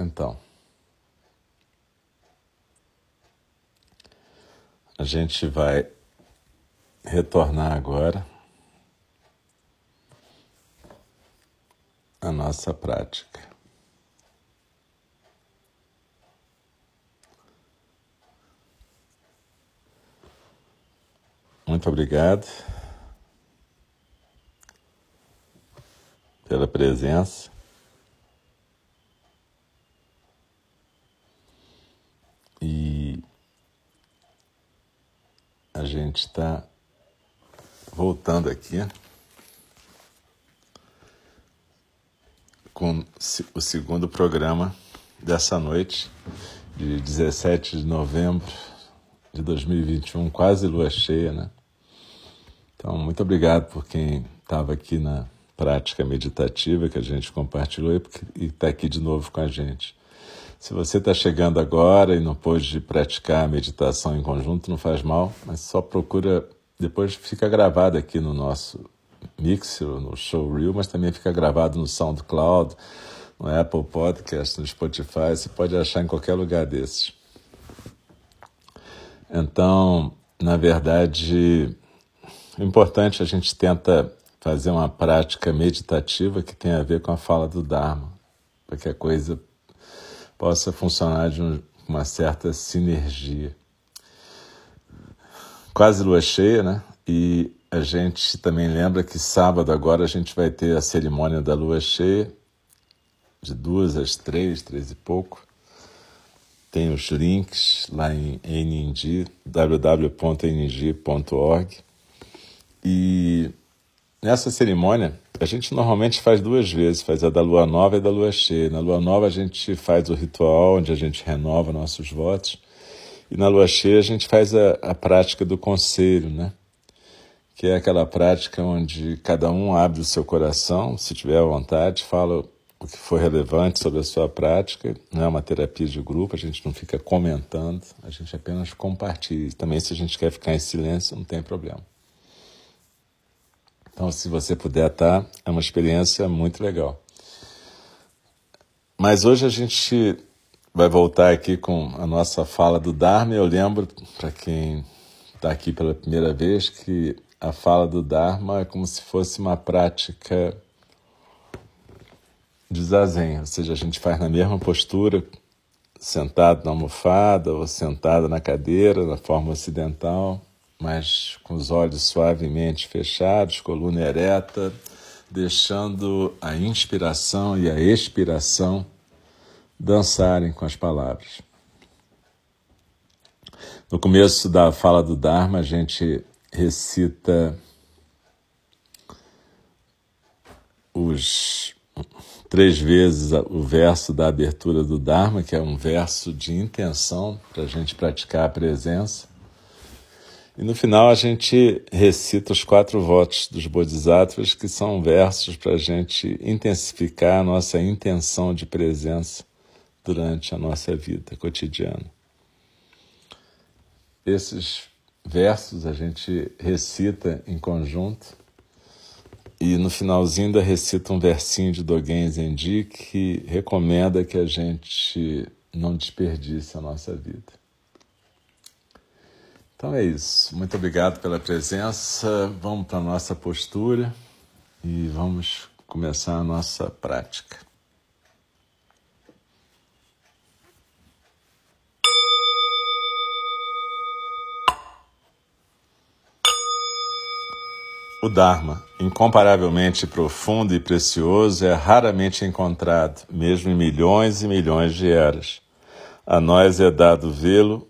Então, a gente vai retornar agora à nossa prática. Muito obrigado pela presença. E a gente está voltando aqui com o segundo programa dessa noite, de 17 de novembro de 2021, quase lua cheia, né? Então, muito obrigado por quem estava aqui na prática meditativa que a gente compartilhou e está aqui de novo com a gente. Se você está chegando agora e não pôde praticar a meditação em conjunto, não faz mal, mas só procura. Depois fica gravado aqui no nosso Mixer, no Showreel, mas também fica gravado no SoundCloud, no Apple Podcast, no Spotify. Você pode achar em qualquer lugar desses. Então, na verdade, o importante, a gente tenta fazer uma prática meditativa que tem a ver com a fala do Dharma, para que a coisa possa funcionar de um, uma certa sinergia. Quase lua cheia, né? E a gente também lembra que sábado agora a gente vai ter a cerimônia da lua cheia, de duas às três, três e pouco. Tem os links lá em NNG, www.nng.org. E nessa cerimônia, a gente normalmente faz duas vezes, faz a da lua nova e da lua cheia. Na lua nova a gente faz o ritual onde a gente renova nossos votos. E na lua cheia a gente faz a, a prática do conselho, né? Que é aquela prática onde cada um abre o seu coração, se tiver à vontade, fala o que for relevante sobre a sua prática. Não é uma terapia de grupo, a gente não fica comentando, a gente apenas compartilha. Também, se a gente quer ficar em silêncio, não tem problema. Então, se você puder estar, é uma experiência muito legal. Mas hoje a gente vai voltar aqui com a nossa fala do Dharma. Eu lembro, para quem está aqui pela primeira vez, que a fala do Dharma é como se fosse uma prática de zazen, ou seja, a gente faz na mesma postura, sentado na almofada ou sentado na cadeira, na forma ocidental mas com os olhos suavemente fechados, coluna ereta, deixando a inspiração e a expiração dançarem com as palavras. No começo da fala do Dharma, a gente recita os três vezes o verso da abertura do Dharma, que é um verso de intenção para a gente praticar a presença. E no final a gente recita os quatro votos dos Bodhisattvas, que são versos para a gente intensificar a nossa intenção de presença durante a nossa vida cotidiana. Esses versos a gente recita em conjunto e no finalzinho ainda recita um versinho de Dogen Zenji que recomenda que a gente não desperdice a nossa vida. Então é isso. Muito obrigado pela presença. Vamos para a nossa postura e vamos começar a nossa prática. O Dharma, incomparavelmente profundo e precioso, é raramente encontrado, mesmo em milhões e milhões de eras. A nós é dado vê-lo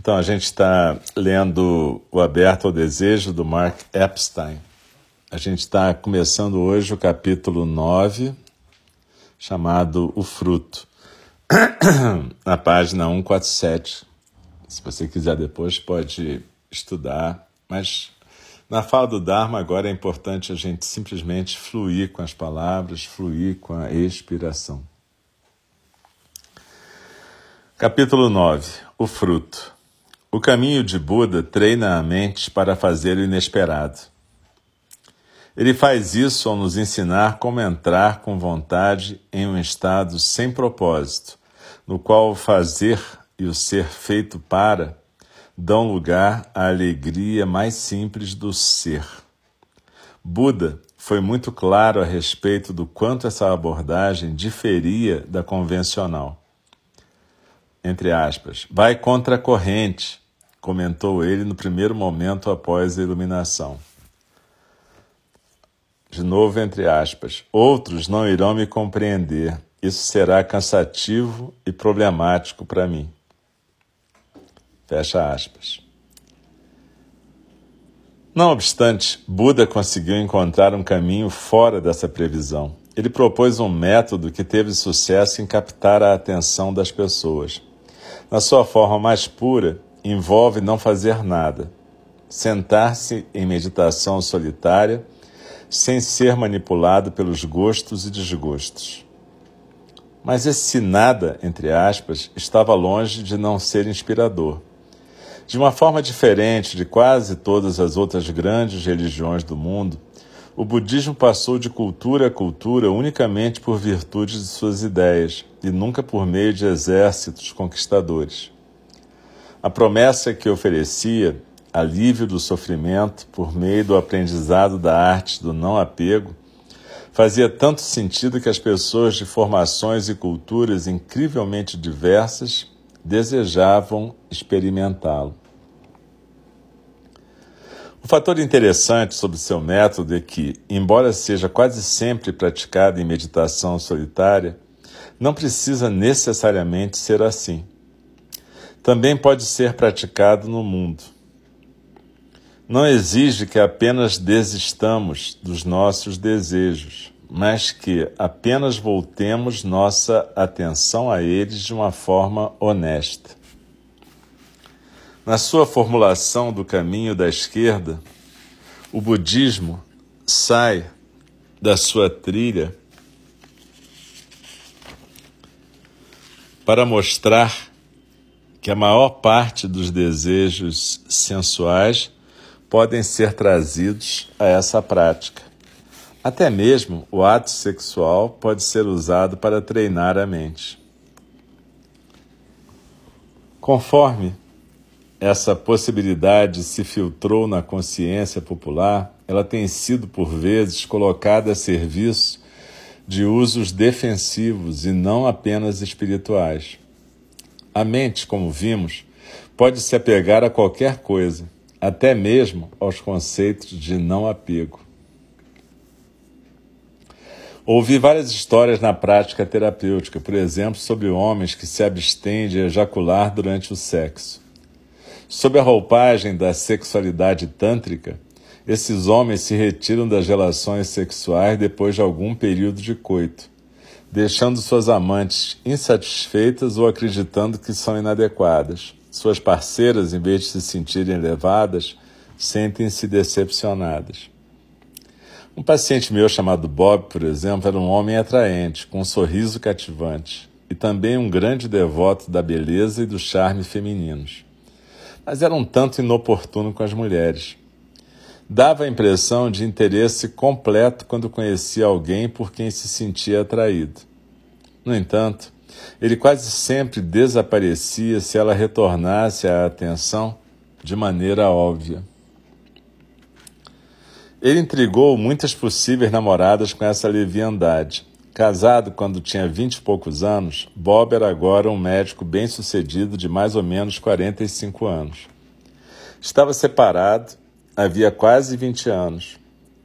Então, a gente está lendo O Aberto ao Desejo, do Mark Epstein. A gente está começando hoje o capítulo 9, chamado O Fruto, na página 147. Se você quiser depois, pode estudar, mas na fala do Dharma, agora é importante a gente simplesmente fluir com as palavras, fluir com a expiração. Capítulo 9 O fruto. O caminho de Buda treina a mente para fazer o inesperado. Ele faz isso ao nos ensinar como entrar com vontade em um estado sem propósito, no qual o fazer e o ser feito para dão lugar à alegria mais simples do ser. Buda foi muito claro a respeito do quanto essa abordagem diferia da convencional. Entre aspas, vai contra a corrente, comentou ele no primeiro momento após a iluminação. De novo, entre aspas, outros não irão me compreender. Isso será cansativo e problemático para mim. Fecha aspas. Não obstante, Buda conseguiu encontrar um caminho fora dessa previsão. Ele propôs um método que teve sucesso em captar a atenção das pessoas. Na sua forma mais pura, envolve não fazer nada, sentar-se em meditação solitária, sem ser manipulado pelos gostos e desgostos. Mas esse nada, entre aspas, estava longe de não ser inspirador. De uma forma diferente de quase todas as outras grandes religiões do mundo, o budismo passou de cultura a cultura unicamente por virtude de suas ideias e nunca por meio de exércitos conquistadores. A promessa que oferecia, alívio do sofrimento por meio do aprendizado da arte do não apego, fazia tanto sentido que as pessoas de formações e culturas incrivelmente diversas desejavam experimentá-lo. O fator interessante sobre seu método é que, embora seja quase sempre praticado em meditação solitária, não precisa necessariamente ser assim. Também pode ser praticado no mundo. Não exige que apenas desistamos dos nossos desejos, mas que apenas voltemos nossa atenção a eles de uma forma honesta. Na sua formulação do caminho da esquerda, o budismo sai da sua trilha para mostrar que a maior parte dos desejos sensuais podem ser trazidos a essa prática. Até mesmo o ato sexual pode ser usado para treinar a mente. Conforme essa possibilidade se filtrou na consciência popular, ela tem sido, por vezes, colocada a serviço de usos defensivos e não apenas espirituais. A mente, como vimos, pode se apegar a qualquer coisa, até mesmo aos conceitos de não apego. Ouvi várias histórias na prática terapêutica, por exemplo, sobre homens que se abstêm de ejacular durante o sexo. Sob a roupagem da sexualidade tântrica, esses homens se retiram das relações sexuais depois de algum período de coito, deixando suas amantes insatisfeitas ou acreditando que são inadequadas. Suas parceiras, em vez de se sentirem elevadas, sentem-se decepcionadas. Um paciente meu chamado Bob, por exemplo, era um homem atraente, com um sorriso cativante e também um grande devoto da beleza e do charme femininos mas era um tanto inoportuno com as mulheres. Dava a impressão de interesse completo quando conhecia alguém por quem se sentia atraído. No entanto, ele quase sempre desaparecia se ela retornasse a atenção de maneira óbvia. Ele intrigou muitas possíveis namoradas com essa leviandade, Casado quando tinha vinte e poucos anos, Bob era agora um médico bem-sucedido de mais ou menos 45 anos. Estava separado havia quase 20 anos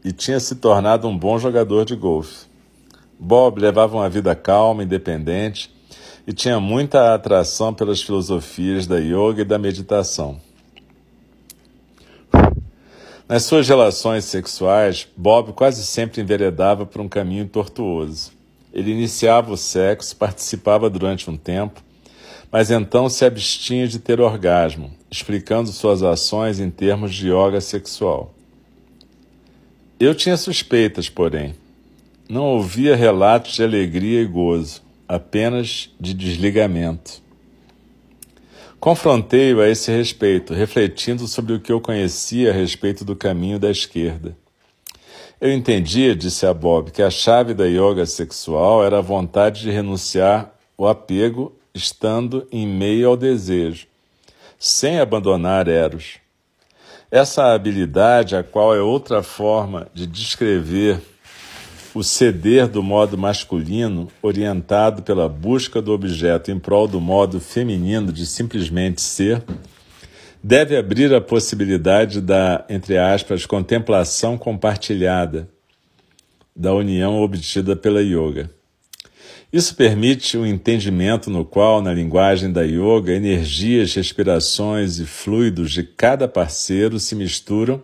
e tinha se tornado um bom jogador de golfe. Bob levava uma vida calma, independente e tinha muita atração pelas filosofias da yoga e da meditação. Nas suas relações sexuais, Bob quase sempre enveredava por um caminho tortuoso. Ele iniciava o sexo, participava durante um tempo, mas então se abstinha de ter orgasmo, explicando suas ações em termos de yoga sexual. Eu tinha suspeitas, porém. Não ouvia relatos de alegria e gozo, apenas de desligamento. Confrontei-o a esse respeito, refletindo sobre o que eu conhecia a respeito do caminho da esquerda. Eu entendia, disse a Bob, que a chave da yoga sexual era a vontade de renunciar o apego estando em meio ao desejo, sem abandonar Eros. Essa habilidade, a qual é outra forma de descrever o ceder do modo masculino, orientado pela busca do objeto em prol do modo feminino de simplesmente ser, deve abrir a possibilidade da, entre aspas, contemplação compartilhada da união obtida pela yoga. Isso permite um entendimento no qual, na linguagem da yoga, energias, respirações e fluidos de cada parceiro se misturam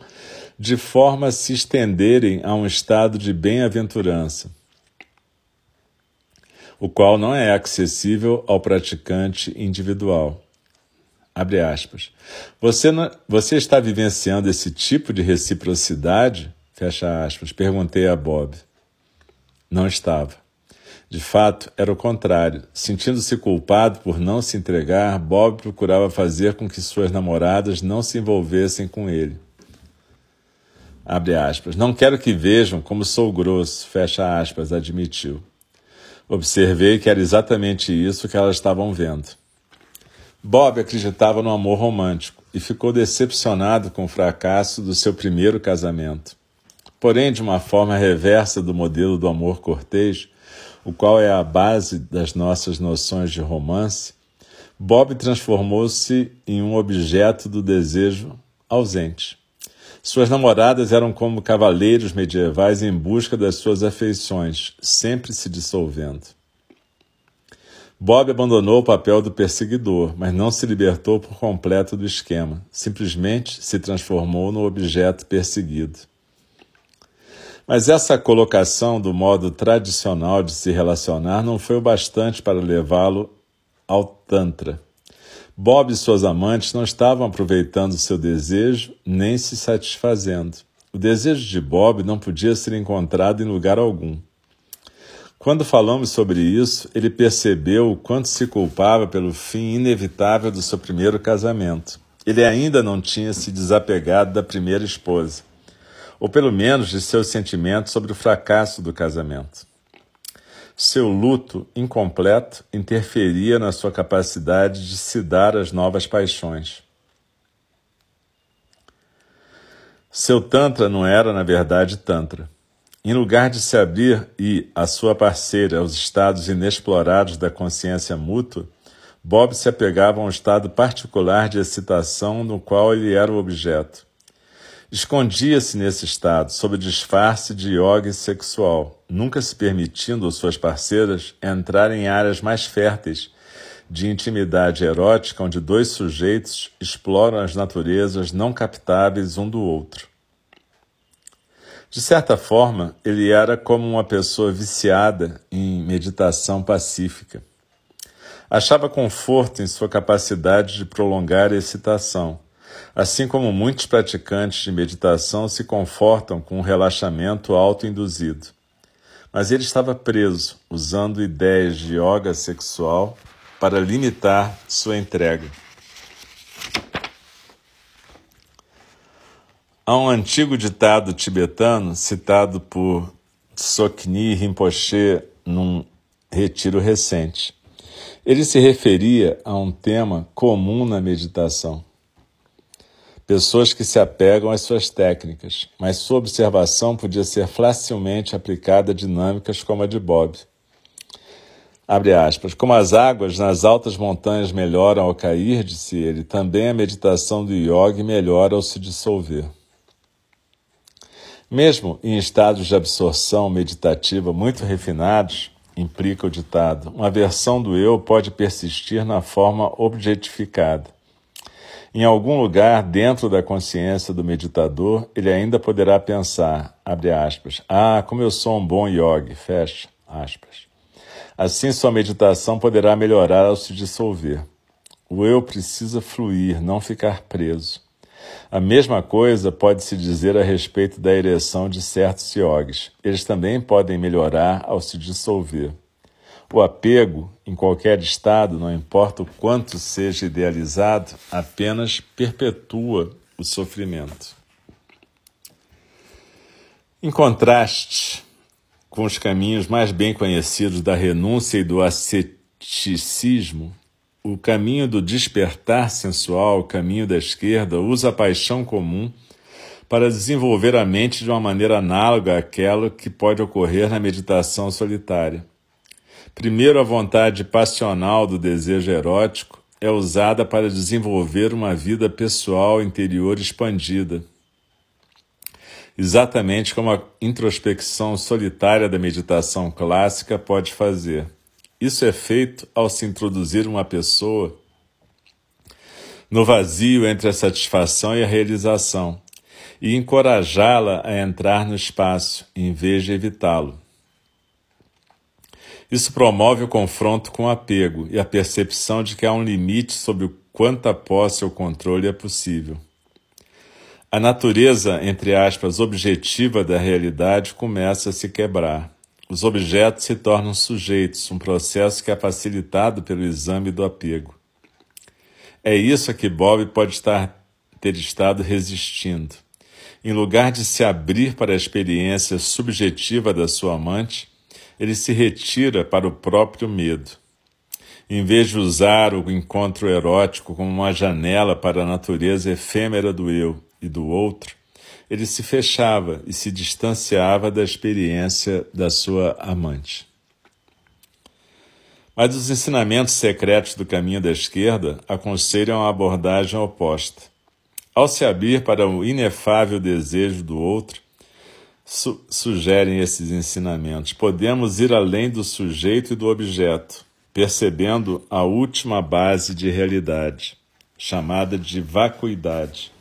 de forma a se estenderem a um estado de bem-aventurança, o qual não é acessível ao praticante individual. Abre aspas. Você, não, você está vivenciando esse tipo de reciprocidade? Fecha aspas. Perguntei a Bob. Não estava. De fato, era o contrário. Sentindo-se culpado por não se entregar, Bob procurava fazer com que suas namoradas não se envolvessem com ele. Abre aspas. Não quero que vejam como sou grosso, fecha aspas, admitiu. Observei que era exatamente isso que elas estavam vendo. Bob acreditava no amor romântico e ficou decepcionado com o fracasso do seu primeiro casamento. Porém, de uma forma reversa do modelo do amor cortês, o qual é a base das nossas noções de romance, Bob transformou-se em um objeto do desejo ausente. Suas namoradas eram como cavaleiros medievais em busca das suas afeições, sempre se dissolvendo. Bob abandonou o papel do perseguidor, mas não se libertou por completo do esquema. Simplesmente se transformou no objeto perseguido. Mas essa colocação do modo tradicional de se relacionar não foi o bastante para levá-lo ao Tantra. Bob e suas amantes não estavam aproveitando seu desejo nem se satisfazendo. O desejo de Bob não podia ser encontrado em lugar algum. Quando falamos sobre isso, ele percebeu o quanto se culpava pelo fim inevitável do seu primeiro casamento. Ele ainda não tinha se desapegado da primeira esposa, ou pelo menos de seus sentimentos sobre o fracasso do casamento. Seu luto incompleto interferia na sua capacidade de se dar às novas paixões. Seu Tantra não era, na verdade, Tantra. Em lugar de se abrir e a sua parceira aos estados inexplorados da consciência mútua, Bob se apegava a um estado particular de excitação no qual ele era o objeto. Escondia-se nesse estado, sob disfarce de yoga sexual, nunca se permitindo às suas parceiras entrar em áreas mais férteis de intimidade erótica onde dois sujeitos exploram as naturezas não captáveis um do outro. De certa forma, ele era como uma pessoa viciada em meditação pacífica. Achava conforto em sua capacidade de prolongar a excitação, assim como muitos praticantes de meditação se confortam com um relaxamento autoinduzido. Mas ele estava preso, usando ideias de yoga sexual para limitar sua entrega. Há um antigo ditado tibetano citado por Sokni Rinpoche num retiro recente. Ele se referia a um tema comum na meditação. Pessoas que se apegam às suas técnicas, mas sua observação podia ser facilmente aplicada a dinâmicas como a de Bob. Abre aspas. Como as águas nas altas montanhas melhoram ao cair, disse ele, também a meditação do yogi melhora ao se dissolver. Mesmo em estados de absorção meditativa muito refinados, implica o ditado, uma versão do eu pode persistir na forma objetificada. Em algum lugar dentro da consciência do meditador, ele ainda poderá pensar, abre aspas, ah, como eu sou um bom yogi, fecha aspas. Assim sua meditação poderá melhorar ao se dissolver. O eu precisa fluir, não ficar preso. A mesma coisa pode se dizer a respeito da ereção de certos yogis. Eles também podem melhorar ao se dissolver. O apego, em qualquer estado, não importa o quanto seja idealizado, apenas perpetua o sofrimento. Em contraste com os caminhos mais bem conhecidos da renúncia e do asceticismo, o caminho do despertar sensual, o caminho da esquerda, usa a paixão comum para desenvolver a mente de uma maneira análoga àquela que pode ocorrer na meditação solitária. Primeiro, a vontade passional do desejo erótico é usada para desenvolver uma vida pessoal interior expandida. Exatamente como a introspecção solitária da meditação clássica pode fazer. Isso é feito ao se introduzir uma pessoa no vazio entre a satisfação e a realização e encorajá-la a entrar no espaço, em vez de evitá-lo. Isso promove o confronto com o apego e a percepção de que há um limite sobre o quanto a posse ou controle é possível. A natureza, entre aspas, objetiva da realidade começa a se quebrar. Os objetos se tornam sujeitos, um processo que é facilitado pelo exame do apego. É isso a que Bob pode estar, ter estado resistindo. Em lugar de se abrir para a experiência subjetiva da sua amante, ele se retira para o próprio medo. Em vez de usar o encontro erótico como uma janela para a natureza efêmera do eu e do outro, ele se fechava e se distanciava da experiência da sua amante. Mas os ensinamentos secretos do caminho da esquerda aconselham a abordagem oposta. Ao se abrir para o inefável desejo do outro, su sugerem esses ensinamentos, podemos ir além do sujeito e do objeto, percebendo a última base de realidade, chamada de vacuidade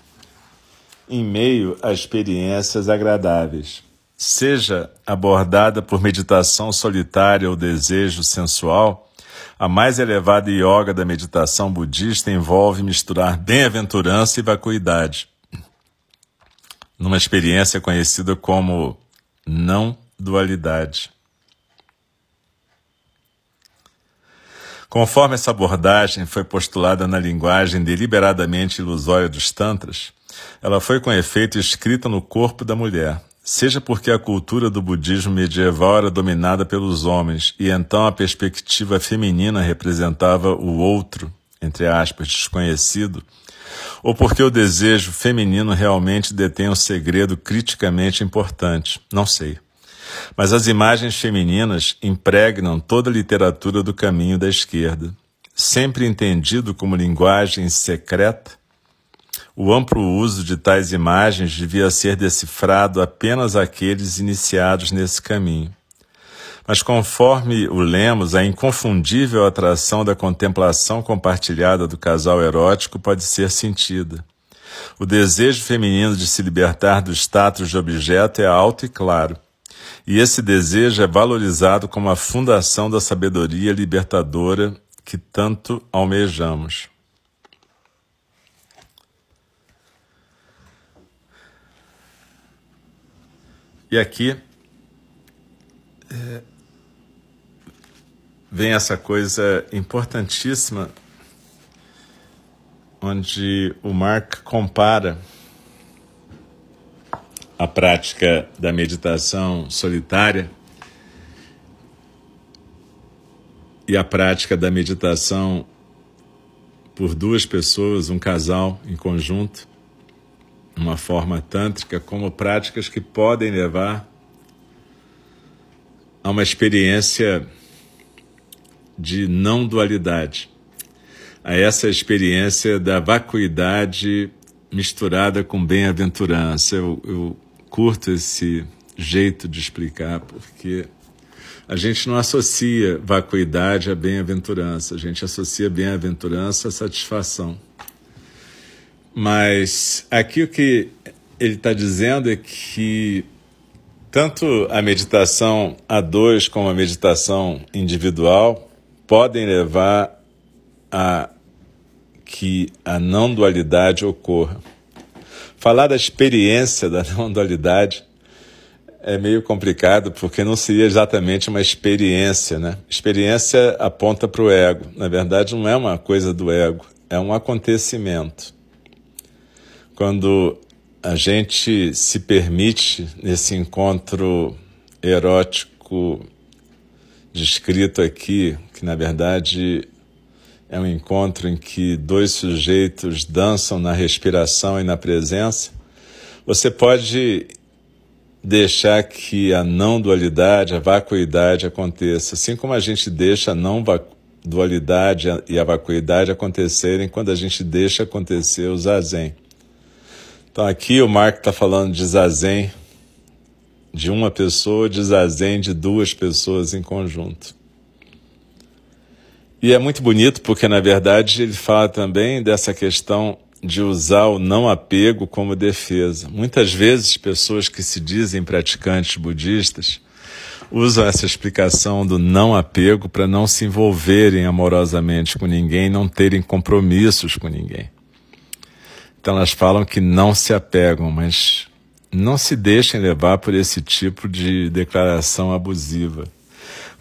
em meio a experiências agradáveis. Seja abordada por meditação solitária ou desejo sensual, a mais elevada yoga da meditação budista envolve misturar bem-aventurança e vacuidade, numa experiência conhecida como não dualidade. Conforme essa abordagem foi postulada na linguagem deliberadamente ilusória dos Tantras, ela foi com efeito escrita no corpo da mulher, seja porque a cultura do budismo medieval era dominada pelos homens e então a perspectiva feminina representava o outro, entre aspas, desconhecido, ou porque o desejo feminino realmente detém um segredo criticamente importante, não sei. Mas as imagens femininas impregnam toda a literatura do caminho da esquerda, sempre entendido como linguagem secreta o amplo uso de tais imagens devia ser decifrado apenas àqueles iniciados nesse caminho. Mas conforme o lemos, a inconfundível atração da contemplação compartilhada do casal erótico pode ser sentida. O desejo feminino de se libertar do status de objeto é alto e claro, e esse desejo é valorizado como a fundação da sabedoria libertadora que tanto almejamos. E aqui é, vem essa coisa importantíssima, onde o Mark compara a prática da meditação solitária e a prática da meditação por duas pessoas, um casal em conjunto uma forma tântrica como práticas que podem levar a uma experiência de não dualidade, a essa experiência da vacuidade misturada com bem-aventurança. Eu, eu curto esse jeito de explicar porque a gente não associa vacuidade a bem-aventurança, a gente associa bem-aventurança a satisfação. Mas aqui o que ele está dizendo é que tanto a meditação a dois como a meditação individual podem levar a que a não dualidade ocorra. Falar da experiência da não dualidade é meio complicado porque não seria exatamente uma experiência, né? Experiência aponta para o ego. Na verdade, não é uma coisa do ego, é um acontecimento. Quando a gente se permite nesse encontro erótico descrito aqui, que na verdade é um encontro em que dois sujeitos dançam na respiração e na presença, você pode deixar que a não dualidade, a vacuidade aconteça, assim como a gente deixa a não dualidade e a vacuidade acontecerem quando a gente deixa acontecer o zazen. Então aqui o Marco está falando de zazen de uma pessoa, de zazen de duas pessoas em conjunto. E é muito bonito porque, na verdade, ele fala também dessa questão de usar o não apego como defesa. Muitas vezes, pessoas que se dizem praticantes budistas usam essa explicação do não apego para não se envolverem amorosamente com ninguém, não terem compromissos com ninguém. Então, elas falam que não se apegam, mas não se deixem levar por esse tipo de declaração abusiva.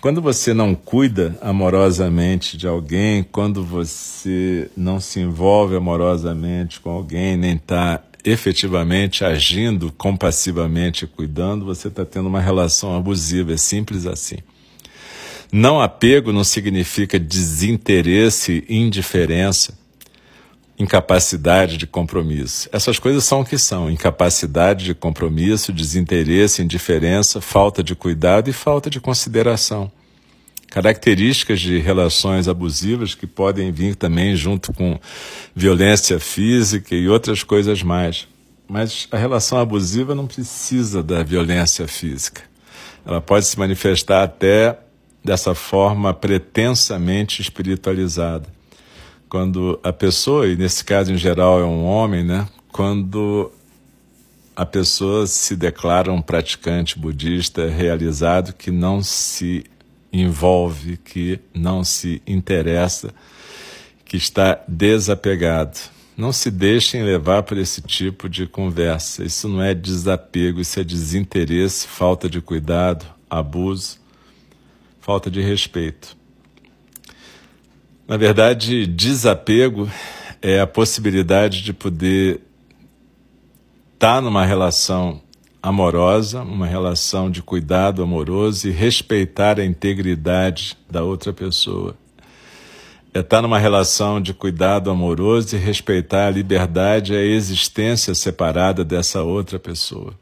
Quando você não cuida amorosamente de alguém, quando você não se envolve amorosamente com alguém, nem está efetivamente agindo compassivamente e cuidando, você está tendo uma relação abusiva. É simples assim. Não apego não significa desinteresse, indiferença, incapacidade de compromisso. Essas coisas são o que são: incapacidade de compromisso, desinteresse, indiferença, falta de cuidado e falta de consideração. Características de relações abusivas que podem vir também junto com violência física e outras coisas mais. Mas a relação abusiva não precisa da violência física. Ela pode se manifestar até dessa forma pretensamente espiritualizada. Quando a pessoa, e nesse caso em geral é um homem, né? Quando a pessoa se declara um praticante budista realizado que não se envolve, que não se interessa, que está desapegado. Não se deixem levar por esse tipo de conversa. Isso não é desapego, isso é desinteresse, falta de cuidado, abuso, falta de respeito. Na verdade, desapego é a possibilidade de poder estar tá numa relação amorosa, uma relação de cuidado amoroso e respeitar a integridade da outra pessoa. É estar numa relação de cuidado amoroso e respeitar a liberdade e a existência separada dessa outra pessoa.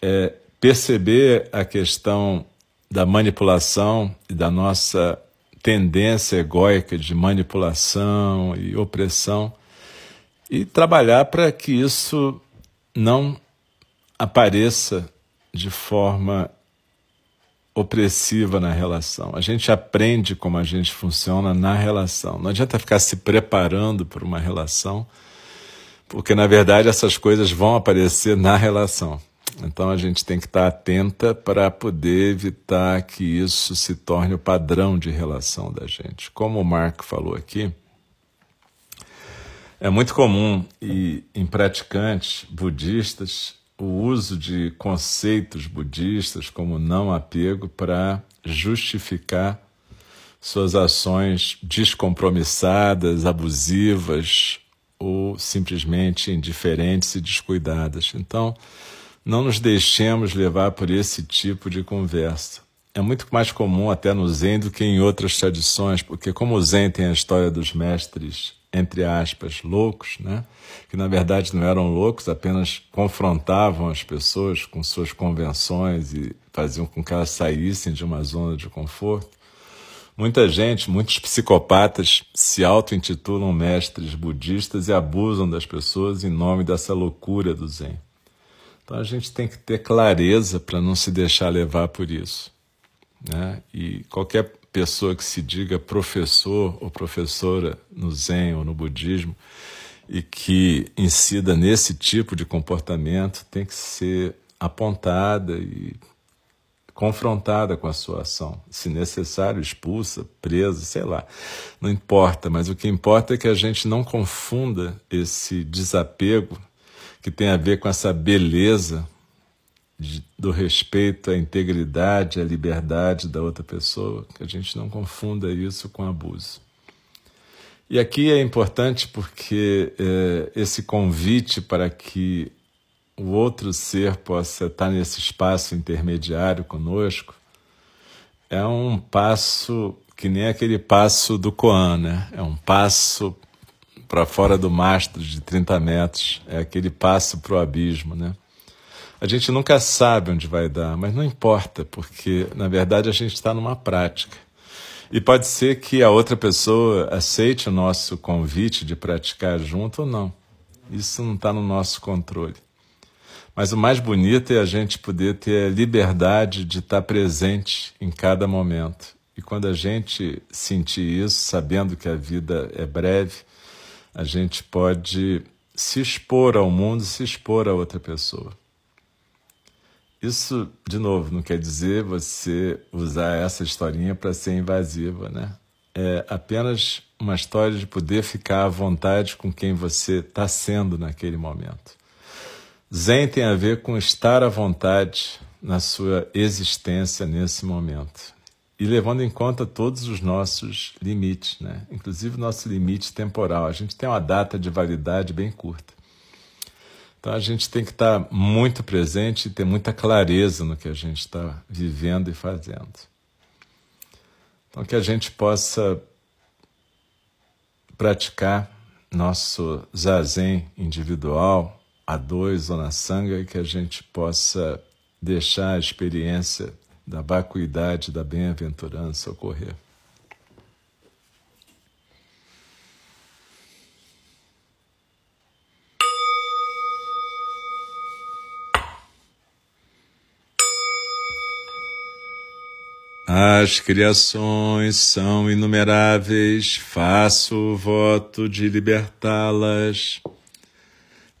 É perceber a questão da manipulação e da nossa tendência egóica de manipulação e opressão e trabalhar para que isso não apareça de forma opressiva na relação. A gente aprende como a gente funciona na relação. Não adianta ficar se preparando para uma relação, porque na verdade essas coisas vão aparecer na relação. Então a gente tem que estar atenta para poder evitar que isso se torne o padrão de relação da gente. Como o Marco falou aqui, é muito comum e em praticantes budistas o uso de conceitos budistas como não apego para justificar suas ações descompromissadas, abusivas ou simplesmente indiferentes e descuidadas. Então, não nos deixemos levar por esse tipo de conversa. É muito mais comum até no Zen do que em outras tradições, porque como o Zen tem a história dos mestres entre aspas, loucos, né? que na verdade não eram loucos, apenas confrontavam as pessoas com suas convenções e faziam com que elas saíssem de uma zona de conforto. Muita gente, muitos psicopatas se auto-intitulam mestres budistas e abusam das pessoas em nome dessa loucura do Zen. Então a gente tem que ter clareza para não se deixar levar por isso. Né? E qualquer pessoa que se diga professor ou professora no Zen ou no budismo e que incida nesse tipo de comportamento tem que ser apontada e confrontada com a sua ação, se necessário, expulsa, presa, sei lá. Não importa, mas o que importa é que a gente não confunda esse desapego que tem a ver com essa beleza de, do respeito à integridade, à liberdade da outra pessoa, que a gente não confunda isso com abuso. E aqui é importante porque é, esse convite para que o outro ser possa estar nesse espaço intermediário conosco, é um passo que nem aquele passo do Koan, né? É um passo para fora do mastro de 30 metros, é aquele passo para o abismo, né? A gente nunca sabe onde vai dar, mas não importa, porque na verdade a gente está numa prática. E pode ser que a outra pessoa aceite o nosso convite de praticar junto ou não. Isso não está no nosso controle. Mas o mais bonito é a gente poder ter a liberdade de estar presente em cada momento. E quando a gente sentir isso, sabendo que a vida é breve, a gente pode se expor ao mundo, se expor a outra pessoa. Isso, de novo, não quer dizer você usar essa historinha para ser invasiva, né? É apenas uma história de poder ficar à vontade com quem você está sendo naquele momento. Zen tem a ver com estar à vontade na sua existência nesse momento. E levando em conta todos os nossos limites, né? inclusive o nosso limite temporal. A gente tem uma data de validade bem curta. Então a gente tem que estar muito presente e ter muita clareza no que a gente está vivendo e fazendo. Então que a gente possa praticar nosso zazen individual a dois ou na sanga que a gente possa deixar a experiência da vacuidade, da bem-aventurança ocorrer. As criações são inumeráveis, faço o voto de libertá-las.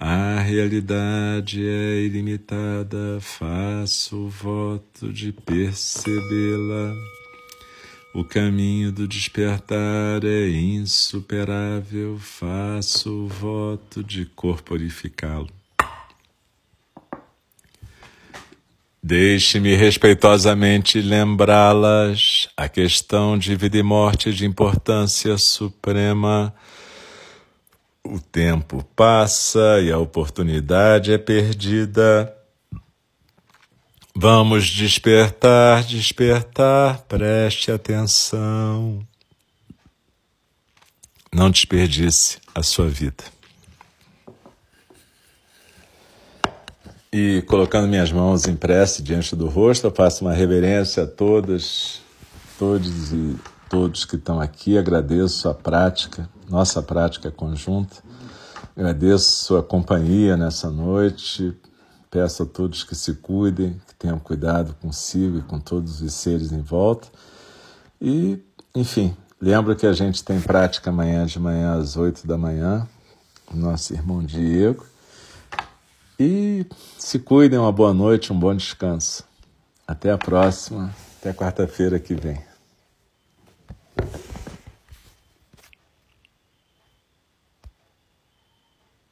A realidade é ilimitada, faço o voto de percebê-la. O caminho do despertar é insuperável, faço o voto de corporificá-lo. Deixe-me respeitosamente lembrá-las a questão de vida e morte de importância suprema o tempo passa e a oportunidade é perdida. Vamos despertar, despertar, preste atenção. Não desperdice a sua vida. e colocando minhas mãos em prece diante do rosto, eu faço uma reverência a todas, todos e todos que estão aqui. Agradeço a prática, nossa prática conjunta. Agradeço sua companhia nessa noite. Peço a todos que se cuidem, que tenham cuidado consigo e com todos os seres em volta. E, enfim, lembro que a gente tem prática amanhã de manhã às oito da manhã, com nosso irmão Diego. E se cuidem, uma boa noite, um bom descanso. Até a próxima, até quarta-feira que vem.